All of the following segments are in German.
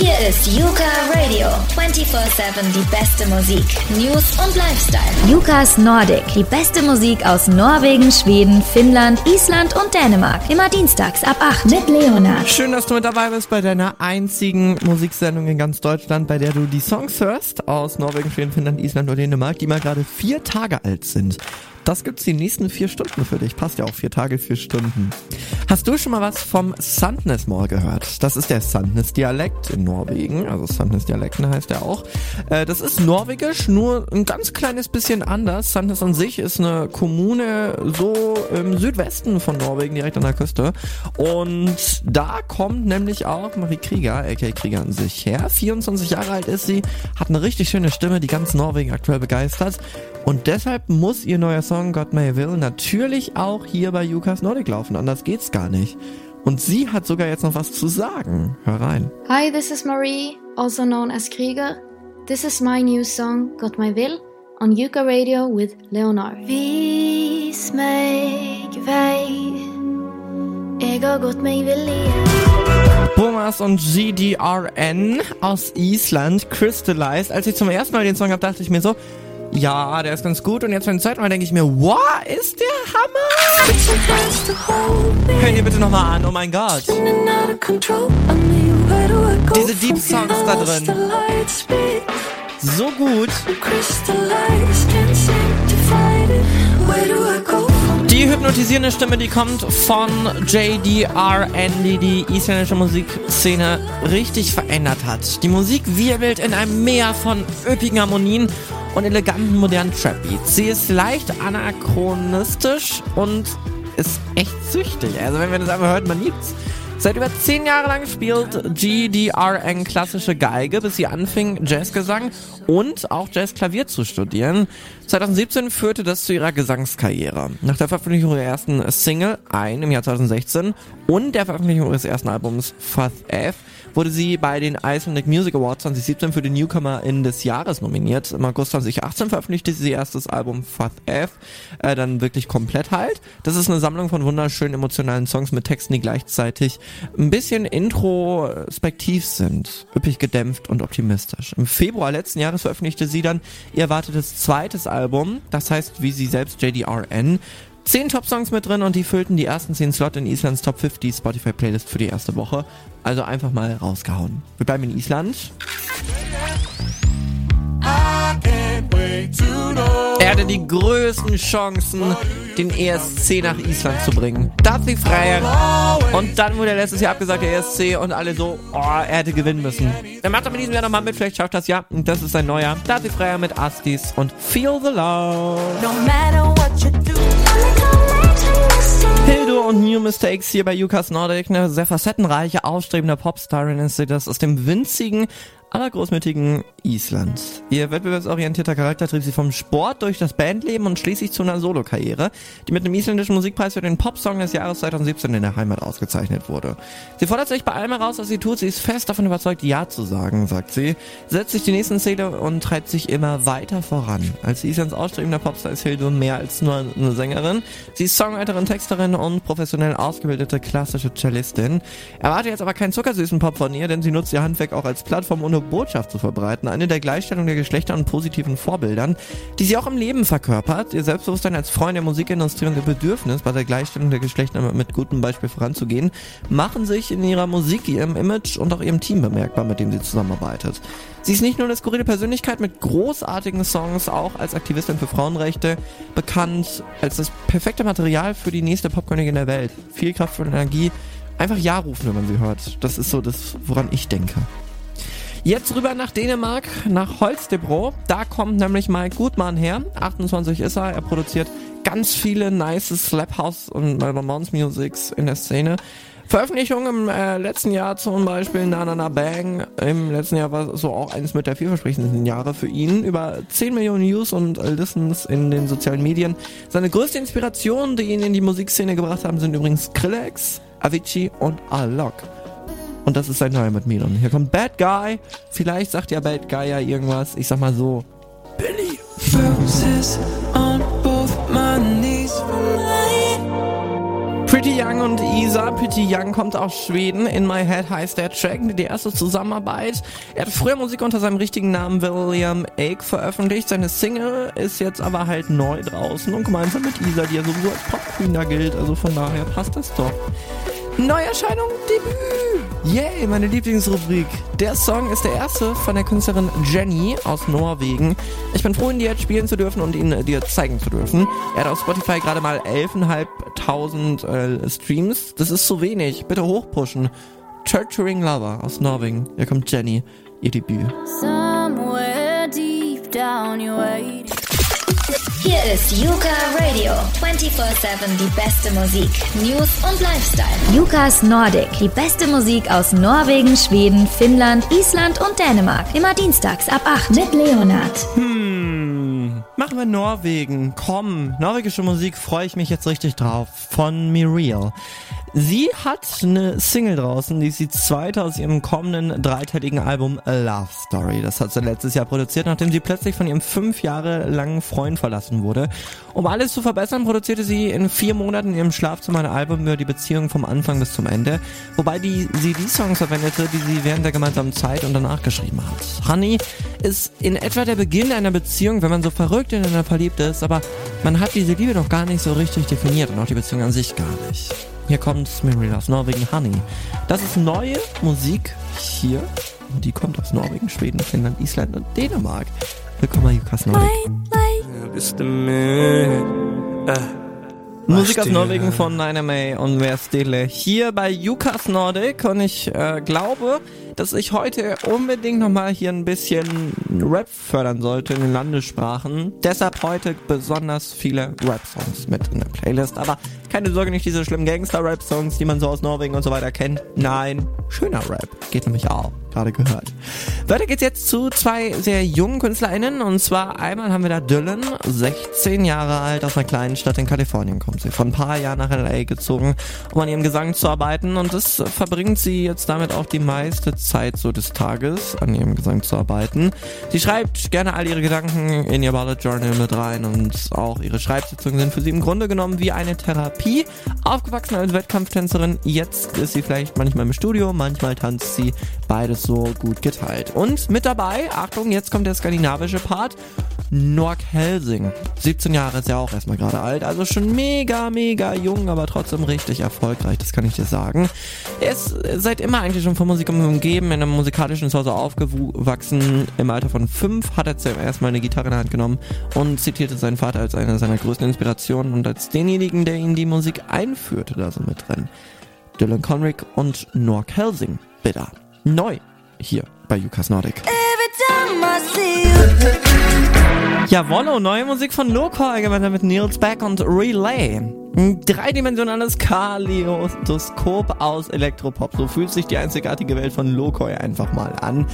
Hier ist Yuka Radio. 24-7 die beste Musik, News und Lifestyle. Yukas Nordic. Die beste Musik aus Norwegen, Schweden, Finnland, Island und Dänemark. Immer dienstags ab 8 mit Leonard. Schön, dass du mit dabei bist bei deiner einzigen Musiksendung in ganz Deutschland, bei der du die Songs hörst aus Norwegen, Schweden, Finnland, Island und Dänemark, die mal gerade vier Tage alt sind. Das gibt's die nächsten vier Stunden für dich. Passt ja auch vier Tage, vier Stunden. Hast du schon mal was vom Sandnes-Moor gehört? Das ist der Sandnes-Dialekt in Norwegen. Also Sandnes-Dialekten heißt er auch. Äh, das ist norwegisch, nur ein ganz kleines bisschen anders. Sandnes an sich ist eine Kommune so im Südwesten von Norwegen, direkt an der Küste. Und da kommt nämlich auch Marie Krieger, aka Krieger an sich her. 24 Jahre alt ist sie, hat eine richtig schöne Stimme, die ganz Norwegen aktuell begeistert. Und deshalb muss ihr neuer Song God May Will natürlich auch hier bei Yukas Nordic laufen, anders geht's gar nicht. Und sie hat sogar jetzt noch was zu sagen. Hör rein. Hi, this is Marie, also known as Krieger. This is my new song God May Will on Yuka Radio with Leonard. Vis meg vei, jeg har gått meg vill. Bomas und GDRN aus Island, Crystallized. Als ich zum ersten Mal den Song habe, dachte ich mir so, ja, der ist ganz gut. Und jetzt beim zweiten Mal denke ich mir, wow, ist der Hammer! Hör dir bitte nochmal an, oh mein Gott. Diese Deep Songs da drin. So gut. Die hypnotisierende Stimme, die kommt von JDRN, die die isländische Musikszene richtig verändert hat. Die Musik wirbelt in einem Meer von üppigen Harmonien und eleganten modernen Trap-Beats. Sie ist leicht anachronistisch und ist echt süchtig. Also wenn man das einfach hört, man liebt's. Seit über zehn Jahren lang spielt GDRN klassische Geige, bis sie anfing, Jazzgesang und auch Jazzklavier zu studieren. 2017 führte das zu ihrer Gesangskarriere. Nach der Veröffentlichung ihrer ersten Single, ein im Jahr 2016, und der Veröffentlichung ihres ersten Albums Fath F wurde sie bei den Icelandic Music Awards 2017 für den Newcomer in des Jahres nominiert. Im August 2018 veröffentlichte sie ihr erstes Album Fath F, äh, dann wirklich komplett halt. Das ist eine Sammlung von wunderschönen emotionalen Songs mit Texten, die gleichzeitig ein bisschen introspektiv sind, üppig gedämpft und optimistisch. Im Februar letzten Jahres veröffentlichte sie dann ihr erwartetes zweites Album, das heißt, wie sie selbst JDRN, Zehn Top-Songs mit drin und die füllten die ersten zehn Slot in Islands Top 50 Spotify-Playlist für die erste Woche. Also einfach mal rausgehauen. Wir bleiben in Island. Er hatte die größten Chancen, den ESC nach Island zu bringen. Dazi Freier. Und dann wurde er letztes Jahr abgesagt, der ESC, und alle so, oh, er hätte gewinnen müssen. Er macht aber in diesem Jahr nochmal mit, vielleicht schafft das ja. Und das ist sein neuer. Dazi Freier mit Astis und Feel the Love. New Mistakes hier bei Yukas Nordic, eine sehr facettenreiche, aufstrebende Popstarin ist sie. Das aus dem winzigen, allergroßmütigen Island. Ihr wettbewerbsorientierter Charakter trieb sie vom Sport durch das Bandleben und schließlich zu einer Solokarriere, die mit dem isländischen Musikpreis für den Popsong des Jahres 2017 in der Heimat ausgezeichnet wurde. Sie fordert sich bei allem heraus, was sie tut. Sie ist fest davon überzeugt, Ja zu sagen, sagt sie, setzt sich die nächsten Ziele und treibt sich immer weiter voran. Als Islands ausstrebender Popstar ist Hildo mehr als nur eine Sängerin. Sie ist Songwriterin, Texterin und professionell ausgebildete klassische Cellistin. Erwarte jetzt aber keinen zuckersüßen Pop von ihr, denn sie nutzt ihr Handwerk auch als Plattform, um Botschaft zu verbreiten, eine der Gleichstellung der Geschlechter und positiven Vorbildern, die sie auch im Leben verkörpert, ihr Selbstbewusstsein als Freund der Musikindustrie und ihr Bedürfnis, bei der Gleichstellung der Geschlechter mit gutem Beispiel voranzugehen, machen sich in ihrer Musik, ihrem Image und auch ihrem Team bemerkbar, mit dem sie zusammenarbeitet. Sie ist nicht nur eine skurrile Persönlichkeit mit großartigen Songs, auch als Aktivistin für Frauenrechte bekannt, als das perfekte Material für die nächste Popkönigin der Welt. Viel Kraft und Energie. Einfach Ja rufen, wenn man sie hört. Das ist so das, woran ich denke. Jetzt rüber nach Dänemark, nach Holstebro. Da kommt nämlich Mike Gutmann her. 28 ist er. Er produziert ganz viele nice Slap House und Mounts Musics in der Szene. Veröffentlichung im äh, letzten Jahr zum Beispiel Na Na Na Bang. Im letzten Jahr war so auch eines mit der vielversprechendsten Jahre für ihn. Über 10 Millionen Views und Listens in den sozialen Medien. Seine größte Inspiration, die ihn in die Musikszene gebracht haben, sind übrigens Skrillex, Avicii und Alok. Und das ist sein neuer mit Milan. Hier kommt Bad Guy. Vielleicht sagt ja Bad Guy ja irgendwas. Ich sag mal so. Billy. Pretty Young und Isa. Pretty Young kommt aus Schweden. In My Head heißt der Track, die erste Zusammenarbeit. Er hat früher Musik unter seinem richtigen Namen William Ake veröffentlicht. Seine Single ist jetzt aber halt neu draußen und gemeinsam mit Isa, die ja sowieso als Pop Queen da gilt. Also von daher passt das doch. Neuerscheinung, Debüt! Yay, meine Lieblingsrubrik. Der Song ist der erste von der Künstlerin Jenny aus Norwegen. Ich bin froh, ihn dir jetzt spielen zu dürfen und ihn dir zeigen zu dürfen. Er hat auf Spotify gerade mal 11.500 äh, Streams. Das ist zu wenig. Bitte hochpushen. Torturing Lover aus Norwegen. Hier kommt Jenny, ihr Debüt. Somewhere deep down you're waiting. Hier ist Yuka Radio. 24-7 die beste Musik, News und Lifestyle. Yukas Nordic. Die beste Musik aus Norwegen, Schweden, Finnland, Island und Dänemark. Immer dienstags ab 8 mit Leonard. Hm, machen wir Norwegen. Komm, norwegische Musik freue ich mich jetzt richtig drauf. Von Miriel. Sie hat eine Single draußen, die sie zweite aus ihrem kommenden dreiteiligen Album A Love Story. Das hat sie letztes Jahr produziert, nachdem sie plötzlich von ihrem fünf Jahre langen Freund verlassen wurde. Um alles zu verbessern, produzierte sie in vier Monaten in ihrem Schlafzimmer ein Album über die Beziehung vom Anfang bis zum Ende, wobei die, sie die Songs verwendete, die sie während der gemeinsamen Zeit und danach geschrieben hat. Honey ist in etwa der Beginn einer Beziehung, wenn man so verrückt ineinander verliebt ist, aber man hat diese Liebe noch gar nicht so richtig definiert und auch die Beziehung an sich gar nicht. Hier kommt Miriel aus Norwegen, Honey. Das ist neue Musik hier. Die kommt aus Norwegen, Schweden, Finnland, Island und Dänemark. Willkommen, Jukas Norwegen. Musik aus Norwegen von Nina May und Wer Stille hier bei Jukas Nordic und ich äh, glaube, dass ich heute unbedingt nochmal hier ein bisschen Rap fördern sollte in den Landessprachen. Deshalb heute besonders viele Rap-Songs mit in der Playlist. Aber keine Sorge, nicht diese schlimmen Gangster-Rap-Songs, die man so aus Norwegen und so weiter kennt. Nein, schöner Rap. Geht nämlich auch. Gerade gehört. Weiter geht's jetzt zu zwei sehr jungen KünstlerInnen. Und zwar einmal haben wir da Dylan, 16 Jahre alt, aus einer kleinen Stadt in Kalifornien kommt sie. Vor ein paar Jahren nach L.A. gezogen, um an ihrem Gesang zu arbeiten. Und das verbringt sie jetzt damit auch die meiste Zeit so des Tages, an ihrem Gesang zu arbeiten. Sie schreibt gerne all ihre Gedanken in ihr Bullet Journal mit rein und auch ihre Schreibsitzungen sind für sie im Grunde genommen wie eine Therapie. Aufgewachsen als Wettkampftänzerin, jetzt ist sie vielleicht manchmal im Studio, manchmal tanzt sie beides so gut geteilt. Und mit dabei, Achtung, jetzt kommt der skandinavische Part, Nork Helsing. 17 Jahre ist ja auch erstmal gerade alt, also schon mega, mega jung, aber trotzdem richtig erfolgreich, das kann ich dir sagen. Er ist seit immer eigentlich schon von Musik umgeben, in einem musikalischen Zuhause aufgewachsen. Im Alter von fünf hat er zuerst mal eine Gitarre in der Hand genommen und zitierte seinen Vater als eine seiner größten Inspirationen und als denjenigen, der ihn die Musik einführte, da so mit drin. Dylan Conrick und Nork Helsing, bitte. Neu hier bei Jukas Nordic. Jawollo, neue Musik von Lokoi gemeinsam mit Niels Beck und Relay. Ein dreidimensionales Kaleidoskop aus Elektropop. So fühlt sich die einzigartige Welt von Lokoi einfach mal an.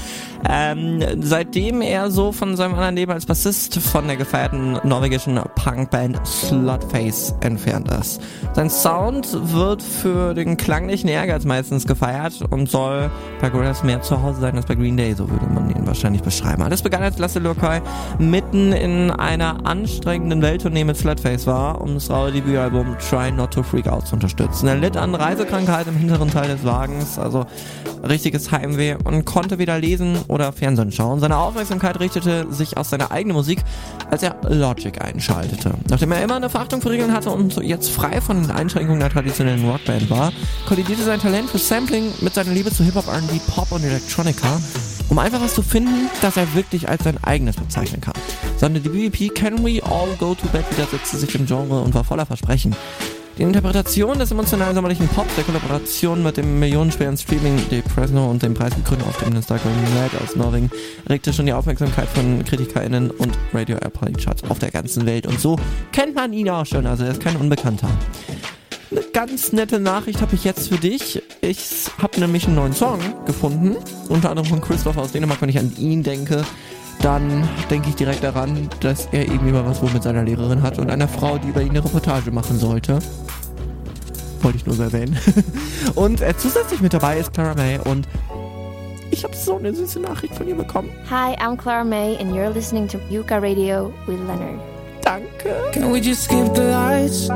Ähm, seitdem er so von seinem anderen Leben als Bassist von der gefeierten norwegischen Punkband Slutface entfernt ist. Sein Sound wird für den klanglichen Ehrgeiz meistens gefeiert und soll bei Gorillaz mehr zu Hause sein als bei Green Day, so würde man ihn wahrscheinlich beschreiben. Alles begann als Lasse Lokoi mitten in einer anstrengenden Welttournee mit Slutface war, um das raue Debütalbum um Try Not to Freak Out zu unterstützen. Er litt an Reisekrankheit im hinteren Teil des Wagens, also richtiges Heimweh und konnte weder lesen oder Fernsehen schauen. Seine Aufmerksamkeit richtete sich auf seine eigene Musik, als er Logic einschaltete. Nachdem er immer eine Verachtung für Regeln hatte und jetzt frei von den Einschränkungen der traditionellen Rockband war, kollidierte sein Talent für Sampling mit seiner Liebe zu Hip-Hop, R&B, Pop und Electronica um einfach was zu finden, das er wirklich als sein eigenes bezeichnen kann. Seine Debüt-EP Can We All Go to Bed widersetzte sich im Genre und war voller Versprechen. Die Interpretation des emotionalen sommerlichen Pops, der Kollaboration mit dem millionenschweren Streaming De Presno und dem preisgekrönten aufstrebenden Stockholm Red aus Norwegen regte schon die Aufmerksamkeit von KritikerInnen und Radio Airplay Charts auf der ganzen Welt. Und so kennt man ihn auch schon, also er ist kein Unbekannter. Eine ganz nette Nachricht habe ich jetzt für dich. Ich habe nämlich einen neuen Song gefunden, unter anderem von Christoph aus Dänemark. Wenn ich an ihn denke, dann denke ich direkt daran, dass er eben immer was wohl mit seiner Lehrerin hat und einer Frau, die über ihn eine Reportage machen sollte. Wollte ich nur so erwähnen. und äh, zusätzlich mit dabei ist Clara May und ich habe so eine süße Nachricht von ihr bekommen. Hi, I'm Clara May and you're listening to Yuka Radio with Leonard. Danke. Can we just skip the lights?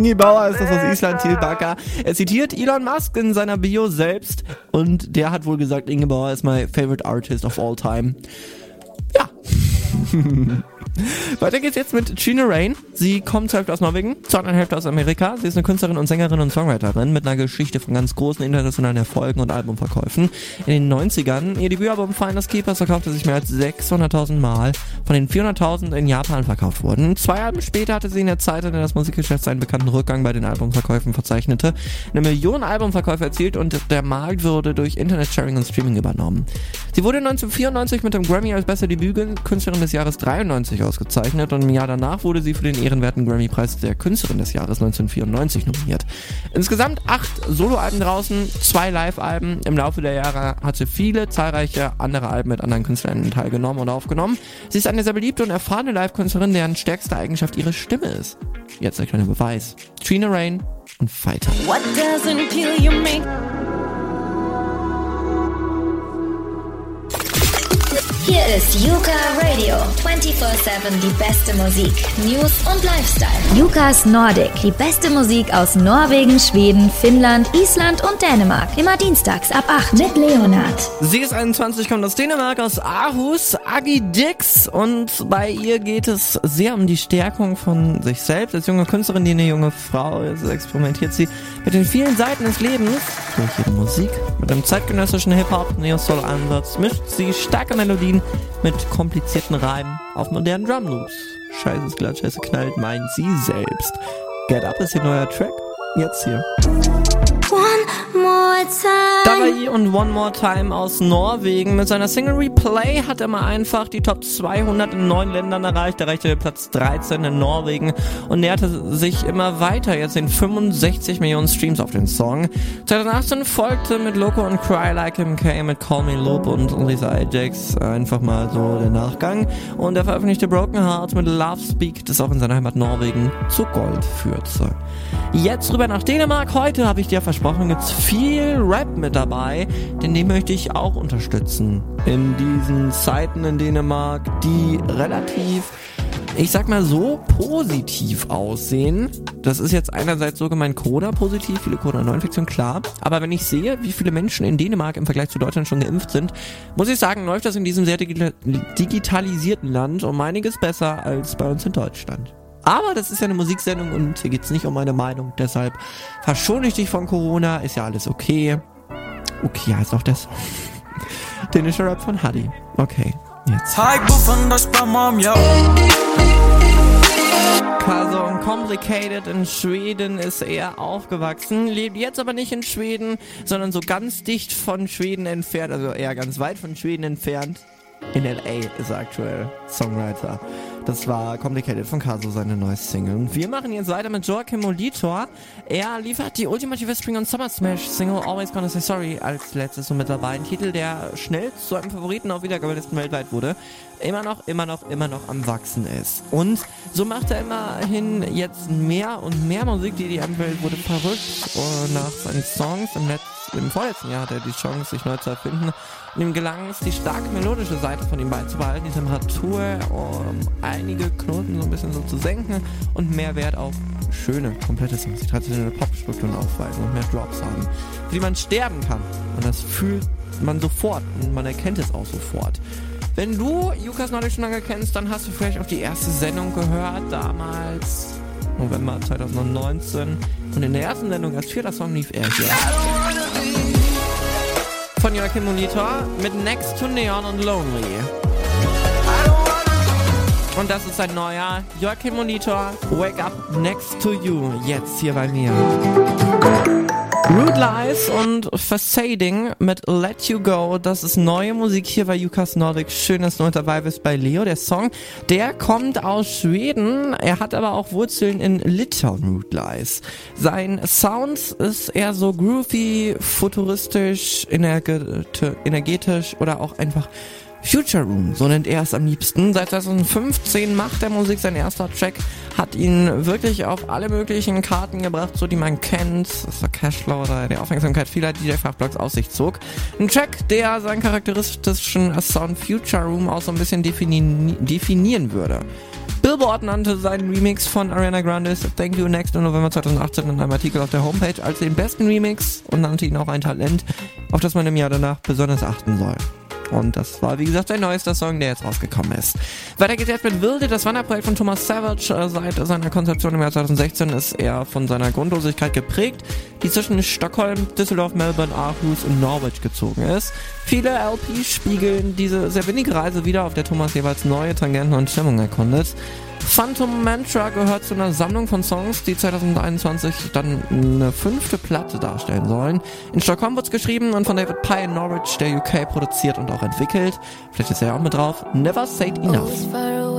Ingi Bauer ist das aus Island, Thiel Bakker. Er zitiert Elon Musk in seiner Bio selbst und der hat wohl gesagt, Inge Bauer ist my favorite artist of all time. Ja. Weiter geht's jetzt mit Gina Rain. Sie kommt zur Hälfte aus Norwegen, zur anderen Hälfte aus Amerika. Sie ist eine Künstlerin und Sängerin und Songwriterin mit einer Geschichte von ganz großen internationalen Erfolgen und Albumverkäufen. In den 90ern, ihr Debütalbum Finest Keepers verkaufte sich mehr als 600.000 Mal, von den 400.000 in Japan verkauft wurden. Zwei Alben später hatte sie in der Zeit, in der das Musikgeschäft seinen bekannten Rückgang bei den Albumverkäufen verzeichnete, eine Million Albumverkäufe erzielt und der Markt wurde durch Internet-Sharing und Streaming übernommen. Sie wurde 1994 mit dem Grammy als beste Debütkünstlerin des Jahres 93 ausgezeichnet und im Jahr danach wurde sie für den ehrenwerten Grammy-Preis der Künstlerin des Jahres 1994 nominiert. Insgesamt acht Soloalben draußen, zwei Live-Alben. Im Laufe der Jahre hat sie viele zahlreiche andere Alben mit anderen Künstlern teilgenommen und aufgenommen. Sie ist eine sehr beliebte und erfahrene Live-Künstlerin, deren stärkste Eigenschaft ihre Stimme ist. Jetzt der kleine Beweis. Trina Rain und Fighter. What doesn't kill you make Hier ist Yuka Radio. 24-7 die beste Musik, News und Lifestyle. Yukas Nordic. Die beste Musik aus Norwegen, Schweden, Finnland, Island und Dänemark. Immer dienstags ab 8 mit Leonard. Sie ist 21, kommt aus Dänemark, aus Aarhus, Agi Dix. Und bei ihr geht es sehr um die Stärkung von sich selbst. Als junge Künstlerin, die eine junge Frau ist, experimentiert sie mit den vielen Seiten des Lebens durch ihre Musik. Mit einem zeitgenössischen Hip-Hop, Neo-Soul-Ansatz mischt sie starke Melodien mit komplizierten Reimen auf modernen Drumloops. Scheißes glatt, scheiße knallt, meint sie selbst. Get Up ist ihr neuer Track. Jetzt hier. One more time. Dabei und One More Time aus Norwegen. Mit seiner Single Replay hat er mal einfach die Top 200 in neun Ländern erreicht. Erreichte Platz 13 in Norwegen und näherte sich immer weiter. Jetzt sind 65 Millionen Streams auf den Song. 2018 folgte mit Loco und Cry Like MK mit Call Me Loop und Lisa Ajax einfach mal so der Nachgang. Und er veröffentlichte Broken Heart mit Love Speak, das auch in seiner Heimat Norwegen zu Gold führte. Jetzt rüber nach Dänemark. Heute habe ich dir versprochen, gibt's viel Rap mit dabei, denn den möchte ich auch unterstützen. In diesen Zeiten in Dänemark, die relativ ich sag mal so, positiv aussehen. Das ist jetzt einerseits so gemeint Corona-positiv, viele Corona-Neuinfektionen, klar. Aber wenn ich sehe, wie viele Menschen in Dänemark im Vergleich zu Deutschland schon geimpft sind, muss ich sagen, läuft das in diesem sehr digitalisierten Land um einiges besser als bei uns in Deutschland. Aber das ist ja eine Musiksendung und hier geht's nicht um meine Meinung. Deshalb verschone ich dich von Corona, ist ja alles okay. Okay heißt auch das. Dänischer Rap von Hadi. Okay, jetzt. Cousin Complicated in Schweden ist er aufgewachsen, lebt jetzt aber nicht in Schweden, sondern so ganz dicht von Schweden entfernt, also eher ganz weit von Schweden entfernt. In LA ist er aktuell Songwriter. Das war Complicated von Caso, seine neue Single. Und wir machen jetzt weiter mit Joachim Molitor. Er liefert die ultimative Spring und Summer Smash Single Always Gonna Say Sorry als letztes und mit dabei. Ein Titel, der schnell zu einem Favoriten auf Wiedergabelisten weltweit wurde. Immer noch, immer noch, immer noch am Wachsen ist. Und so macht er immerhin jetzt mehr und mehr Musik, die die Welt wurde verrückt. Und nach seinen Songs im, Letz im vorletzten Jahr hat er die Chance, sich neu zu erfinden. Und ihm gelang es, die starke melodische Seite von ihm beizubehalten, die Temperatur, um einige Knoten so ein bisschen so zu senken und mehr Wert auf schöne, komplette Songs, die traditionelle Pop-Strukturen aufweisen und mehr Drops haben, für die man sterben kann. Und das fühlt man sofort und man erkennt es auch sofort. Wenn du Jukas Nordic schon lange kennst, dann hast du vielleicht auch die erste Sendung gehört, damals November 2019. Und in der ersten Sendung als vierter Song lief er hier von Joachim Monitor mit Next to Neon und Lonely. Und das ist ein neuer Joachim Monitor Wake Up Next to You. Jetzt hier bei mir. Rude Lies und Facading mit Let You Go. Das ist neue Musik hier bei Jukas Nordic. Schön, dass du mit dabei bist bei Leo. Der Song, der kommt aus Schweden. Er hat aber auch Wurzeln in Litauen, Rude Lies. Sein Sound ist eher so groovy, futuristisch, energetisch oder auch einfach Future Room, so nennt er es am liebsten. Seit 2015 macht er Musik. Sein erster Track hat ihn wirklich auf alle möglichen Karten gebracht, so die man kennt. Das der Cashflow oder der Aufmerksamkeit vieler DJ-Fachblocks aus sich zog. Ein Track, der seinen charakteristischen Sound Future Room auch so ein bisschen defini definieren würde. Billboard nannte seinen Remix von Ariana Grande's Thank You Next im November 2018 in einem Artikel auf der Homepage als den besten Remix und nannte ihn auch ein Talent, auf das man im Jahr danach besonders achten soll. Und das war, wie gesagt, sein neuester Song, der jetzt rausgekommen ist. Weiter geht's jetzt mit Wilde, das Wanderprojekt von Thomas Savage. Äh, seit seiner Konzeption im Jahr 2016 ist er von seiner Grundlosigkeit geprägt, die zwischen Stockholm, Düsseldorf, Melbourne, Aarhus und Norwich gezogen ist. Viele LPs spiegeln diese sehr wenige Reise wieder, auf der Thomas jeweils neue Tangenten und Stimmungen erkundet. Phantom Mantra gehört zu einer Sammlung von Songs, die 2021 dann eine fünfte Platte darstellen sollen. In Stockholm wird's geschrieben und von David Pye in Norwich, der UK, produziert und auch entwickelt. Vielleicht ist er auch mit drauf. Never Said Enough.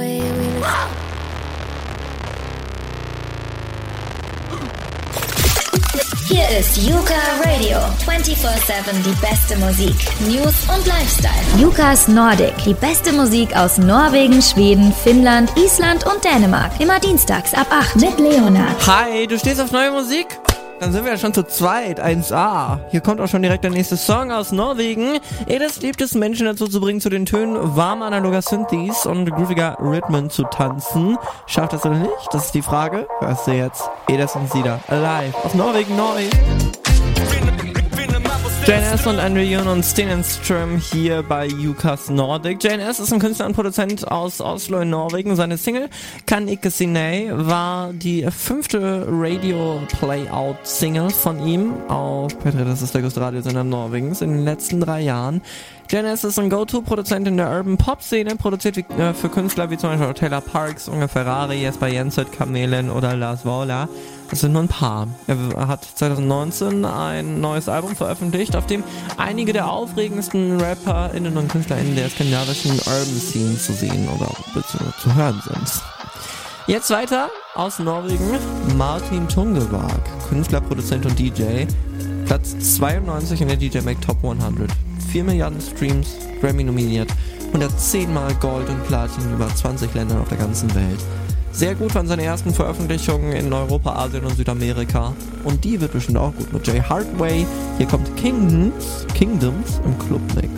Hier ist Yuka Radio. 24-7 die beste Musik, News und Lifestyle. Yukas Nordic. Die beste Musik aus Norwegen, Schweden, Finnland, Island und Dänemark. Immer dienstags ab 8 mit Leonard. Hi, du stehst auf neue Musik? Dann sind wir ja schon zu zweit, 1A. Hier kommt auch schon direkt der nächste Song aus Norwegen. Edes liebt es, Menschen dazu zu bringen, zu den Tönen warmer analoger Synthes und grooviger Rhythmen zu tanzen. Schafft das oder nicht? Das ist die Frage. Hörst du jetzt? Edes und Sida. Alive. Aus Norwegen neu. JNS und Andrew und Stenenström hier bei Jukas Nordic. JNS ist ein Künstler und Produzent aus Oslo in Norwegen. Seine Single Kan ikke Sinei war die fünfte Radio-Playout-Single von ihm auf Petre, das ist der größte Radiosender Norwegens, in den letzten drei Jahren. JNS ist ein Go-To-Produzent in der Urban Pop-Szene, produziert wie, äh, für Künstler wie zum Beispiel Taylor Parks, Unge Ferrari, Jesper Jenset, Kamelen oder Lars Wohler. Das sind nur ein paar. Er hat 2019 ein neues Album veröffentlicht, auf dem einige der aufregendsten RapperInnen und KünstlerInnen der skandinavischen Urban Scene zu sehen oder zu hören sind. Jetzt weiter aus Norwegen Martin Tungeberg, Künstler, Produzent und DJ. Platz 92 in der DJ Mag Top 100. 4 Milliarden Streams, Grammy nominiert, 110 Mal Gold und Platin in über 20 Ländern auf der ganzen Welt. Sehr gut waren seine ersten Veröffentlichungen in Europa, Asien und Südamerika. Und die wird bestimmt auch gut mit Jay Hardway. Hier kommt Kingdoms, Kingdoms im Clubmix.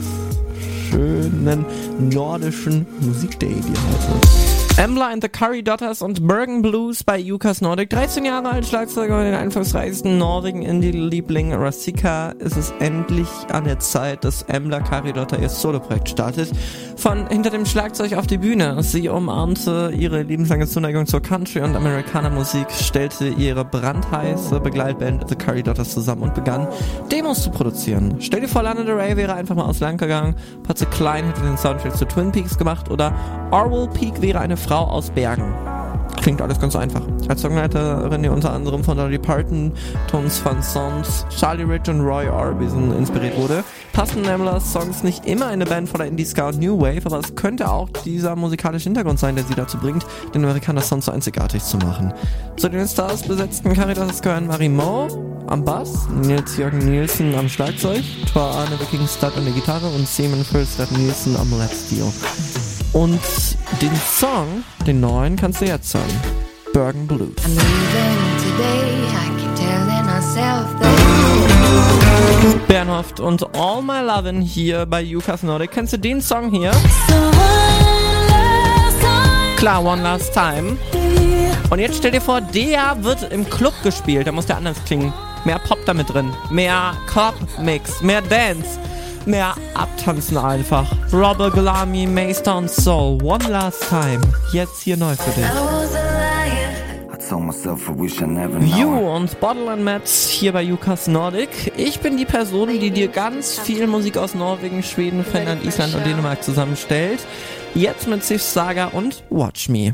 Schönen nordischen Musikday dir heute. Embla and the Curry Daughters und Bergen Blues bei Jukas Nordic. 13 Jahre alt, Schlagzeuger und den einflussreichsten Norwegen Indie-Liebling Rasika ist es endlich an der Zeit, dass Embla Curry Daughter ihr Soloprojekt startet. Von hinter dem Schlagzeug auf die Bühne. Sie umarmte ihre lebenslange Zuneigung zur Country- und Amerikaner-Musik, stellte ihre brandheiße Begleitband The Curry Daughters zusammen und begann, Demos zu produzieren. Stell dir vor, Lana Del Rey wäre einfach mal aus Land gegangen, Patze Klein hätte den Soundtrack zu Twin Peaks gemacht oder Orwell Peak wäre eine Frau aus Bergen. Klingt alles ganz einfach. Als Songwriterin, die unter anderem von Dolly Parton, Tones Van Sons, Charlie Rich und Roy Orbison inspiriert wurde, passen Namlers Songs nicht immer in eine Band voller Indie-Ska und New Wave, aber es könnte auch dieser musikalische Hintergrund sein, der sie dazu bringt, den Amerikaner Sound so einzigartig zu machen. Zu den Stars besetzten Caritas gehören Marie Mo am Bass, Nils-Jürgen Nielsen am Schlagzeug, Thor Arne Wikingstud an der Gitarre und Seaman Firstad Nielsen am Lap Steel. Und den Song, den neuen, kannst du jetzt sagen. Bergen Blues. Bernhoft und All My Lovin' hier bei Yukas Nordic. Kennst du den Song hier? Klar, One Last Time. Und jetzt stell dir vor, der wird im Club gespielt. Da muss der anders klingen. Mehr Pop damit drin. Mehr Club-Mix. Mehr Dance. Mehr abtanzen einfach. Robert Glami, Maystown Soul. One Last Time. Jetzt hier neu für dich. You und Bottle and Mats hier bei Jukas Nordic. Ich bin die Person, die dir ganz viel Musik aus Norwegen, Schweden, Finnland, Island und Dänemark zusammenstellt. Jetzt mit Sif Saga und Watch Me.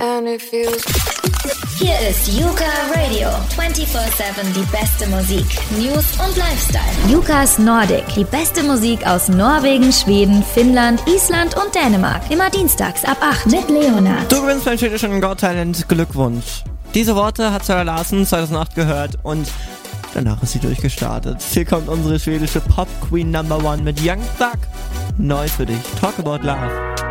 Hier ist Yuka Radio. 24-7 die beste Musik, News und Lifestyle. Yukas Nordic. Die beste Musik aus Norwegen, Schweden, Finnland, Island und Dänemark. Immer dienstags ab 8 mit Leonard. Du gewinnst beim schwedischen Got Talent. Glückwunsch. Diese Worte hat Sarah Larsen 2008 gehört und danach ist sie durchgestartet. Hier kommt unsere schwedische Pop Queen Number One mit Young Thug. Neu für dich. Talk about love.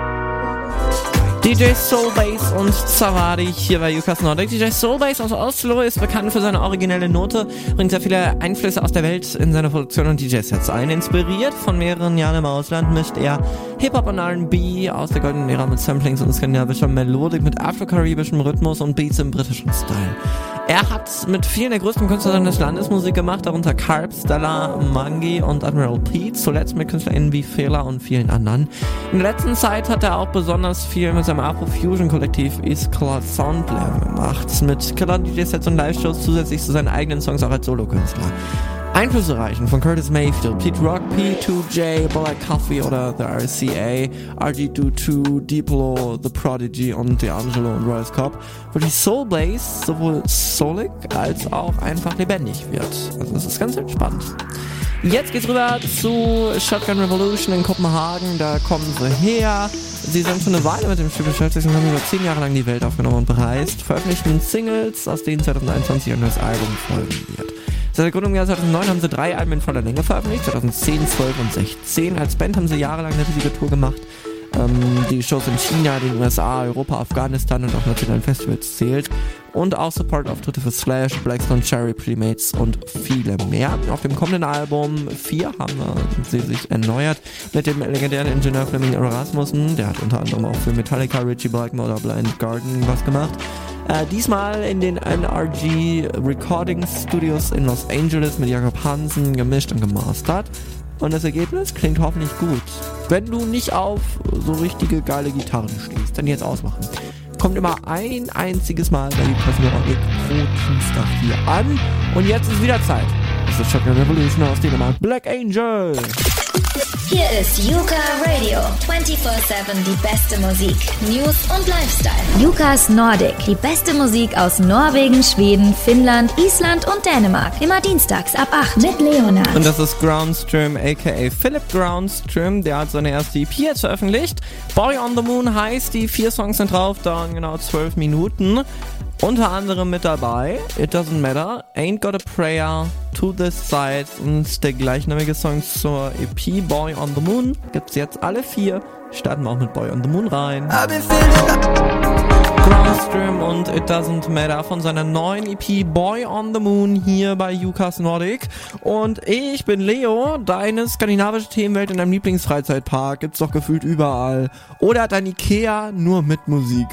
DJ Soulbase und Zawadi hier bei Yukas Nordic. DJ Soulbase aus Oslo ist bekannt für seine originelle Note, bringt sehr viele Einflüsse aus der Welt in seine Produktion und DJ-Sets ein. Inspiriert von mehreren Jahren im Ausland mischt er Hip-Hop und R&B aus der goldenen Ära mit Samplings und skandinavischer Melodik mit afro-karibischem Rhythmus und Beats im britischen Style. Er hat mit vielen der größten Künstler des Landes Musik gemacht, darunter Carp, Stella, Mangi und Admiral Pete, zuletzt mit KünstlerInnen wie Fela und vielen anderen. In der letzten Zeit hat er auch besonders viel mit seinem Afro-Fusion-Kollektiv East Cloud Soundblam gemacht, mit Killer-DJ-Sets und Live-Shows zusätzlich zu seinen eigenen Songs auch als Solokünstler. Einflüsse reichen von Curtis Mayfield, Pete Rock, P2J, Black Coffee oder The RCA, RG22, Diplo, The Prodigy und D'Angelo und Royce Cobb, wo die Soul Bass sowohl soulig als auch einfach lebendig wird. Also das ist ganz entspannt. Jetzt geht's rüber zu Shotgun Revolution in Kopenhagen. Da kommen sie her. Sie sind schon eine Weile mit dem Stück beschäftigt und haben über zehn Jahre lang die Welt aufgenommen und bereist. Veröffentlichten Singles, aus denen 2021 ein neues Album folgen wird. Seit der Gründung im Jahr 2009 haben sie drei Alben in voller Länge veröffentlicht, 2010, 12 und 16. Als Band haben sie jahrelang eine riesige Tour gemacht. Ähm, die Shows in China, den USA, Europa, Afghanistan und auch nationalen Festivals zählt. Und auch Support-Auftritte für Slash, Blackstone, Cherry, Premates und viele mehr. Auf dem kommenden Album 4 haben sie sich erneuert mit dem legendären Ingenieur Fleming Erasmussen. Der hat unter anderem auch für Metallica, Richie Blackmore oder Blind Garden was gemacht. Äh, diesmal in den NRG Recording Studios in Los Angeles mit Jakob Hansen gemischt und gemastert. Und das Ergebnis klingt hoffentlich gut. Wenn du nicht auf so richtige geile Gitarren stehst, dann jetzt ausmachen. Kommt immer ein einziges Mal bei Lukas Neuronik pro Dienstag hier an. Und jetzt ist wieder Zeit. Das ist Shotgun Revolution aus Dänemark. Black Angel. Hier ist Yuka Radio. 24-7 die beste Musik, News und Lifestyle. Yukas Nordic. Die beste Musik aus Norwegen, Schweden, Finnland, Island und Dänemark. Immer dienstags ab 8 mit Leonard. Und das ist Groundstream, aka Philip Groundstream. Der hat seine erste EP jetzt veröffentlicht. Boy on the Moon heißt, die vier Songs sind drauf, dauern genau zwölf Minuten. Unter anderem mit dabei It Doesn't Matter, Ain't Got a Prayer, To This Side und der gleichnamige Song zur EP Boy on the Moon. Gibt's jetzt alle vier. Starten wir auch mit Boy on the Moon rein. Groundstream und It Doesn't Matter von seiner neuen EP Boy on the Moon hier bei Yukas Nordic. Und ich bin Leo, deine skandinavische Themenwelt in deinem Lieblingsfreizeitpark. Gibt's doch gefühlt überall. Oder dein Ikea nur mit Musik.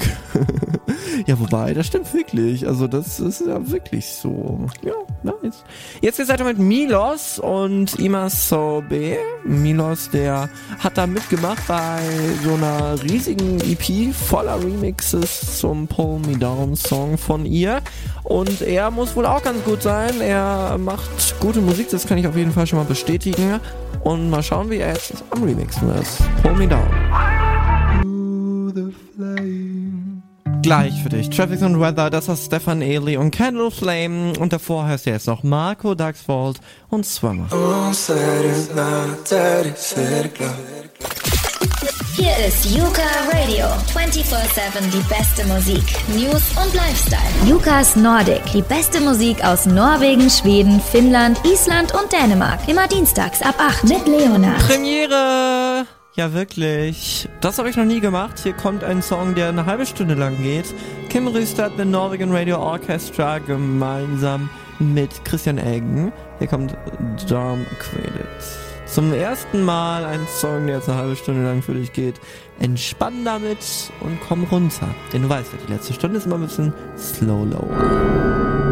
ja, wobei, das stimmt wirklich. Also das ist ja wirklich so. Ja, nice. Jetzt geht's weiter mit Milos und Ima Sobe. Milos, der hat da mitgemacht bei so einer riesigen EP voller Remixes zum Pull Me Down Song von ihr. Und er muss wohl auch ganz gut sein. Er macht gute Musik, das kann ich auf jeden Fall schon mal bestätigen. Und mal schauen, wie er jetzt am Remixen ist. Pull Me Down. Gleich für dich. Traffic and Weather, das ist Stefan Ely und Candle Flame. Und davor heißt er jetzt noch Marco Duxvold und Swimmer. Hier ist Yuka Radio. 24-7 die beste Musik, News und Lifestyle. Yukas Nordic. Die beste Musik aus Norwegen, Schweden, Finnland, Island und Dänemark. Immer dienstags ab 8 mit Leonard. Premiere! Ja, wirklich. Das habe ich noch nie gemacht. Hier kommt ein Song, der eine halbe Stunde lang geht. Kim Rüstad, The Norwegian Radio Orchestra, gemeinsam mit Christian Eggen. Hier kommt Darm Credits. Zum ersten Mal ein Song, der jetzt eine halbe Stunde lang für dich geht. Entspann damit und komm runter. Denn du weißt ja, die letzte Stunde ist immer ein bisschen slow-low. Hier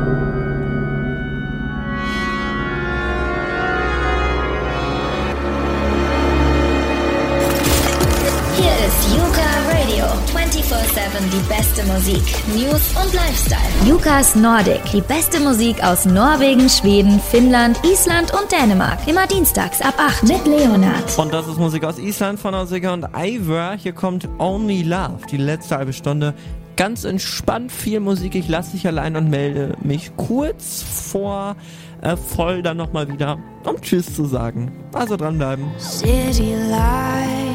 die beste Musik, News und Lifestyle. Yukas Nordic. Die beste Musik aus Norwegen, Schweden, Finnland, Island und Dänemark. Immer dienstags ab 8 mit Leonard. Und das ist Musik aus Island von Osika und Ivor. Hier kommt Only Love, die letzte halbe Stunde. Ganz entspannt, viel Musik. Ich lasse dich allein und melde mich kurz vor äh, voll dann nochmal wieder, um Tschüss zu sagen. Also dranbleiben. City lights.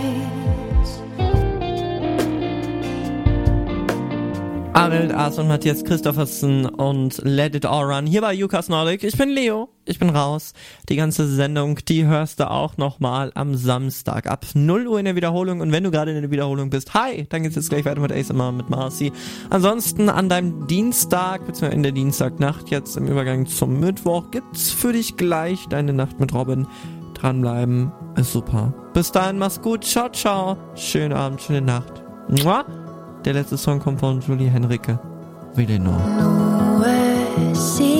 Arild Aas und Matthias Christoffersen und Let It All Run hier bei Jukas Nordic. Ich bin Leo, ich bin raus. Die ganze Sendung, die hörst du auch nochmal am Samstag ab 0 Uhr in der Wiederholung. Und wenn du gerade in der Wiederholung bist, hi, dann geht's jetzt gleich weiter mit ASMR mit Marcy. Ansonsten an deinem Dienstag, beziehungsweise in der Dienstagnacht, jetzt im Übergang zum Mittwoch, gibt's für dich gleich deine Nacht mit Robin. Dranbleiben. Ist super. Bis dahin, mach's gut. Ciao, ciao. Schönen Abend, schöne Nacht. Mua. Der letzte Song kommt von Julie denn noch? Nowhere, see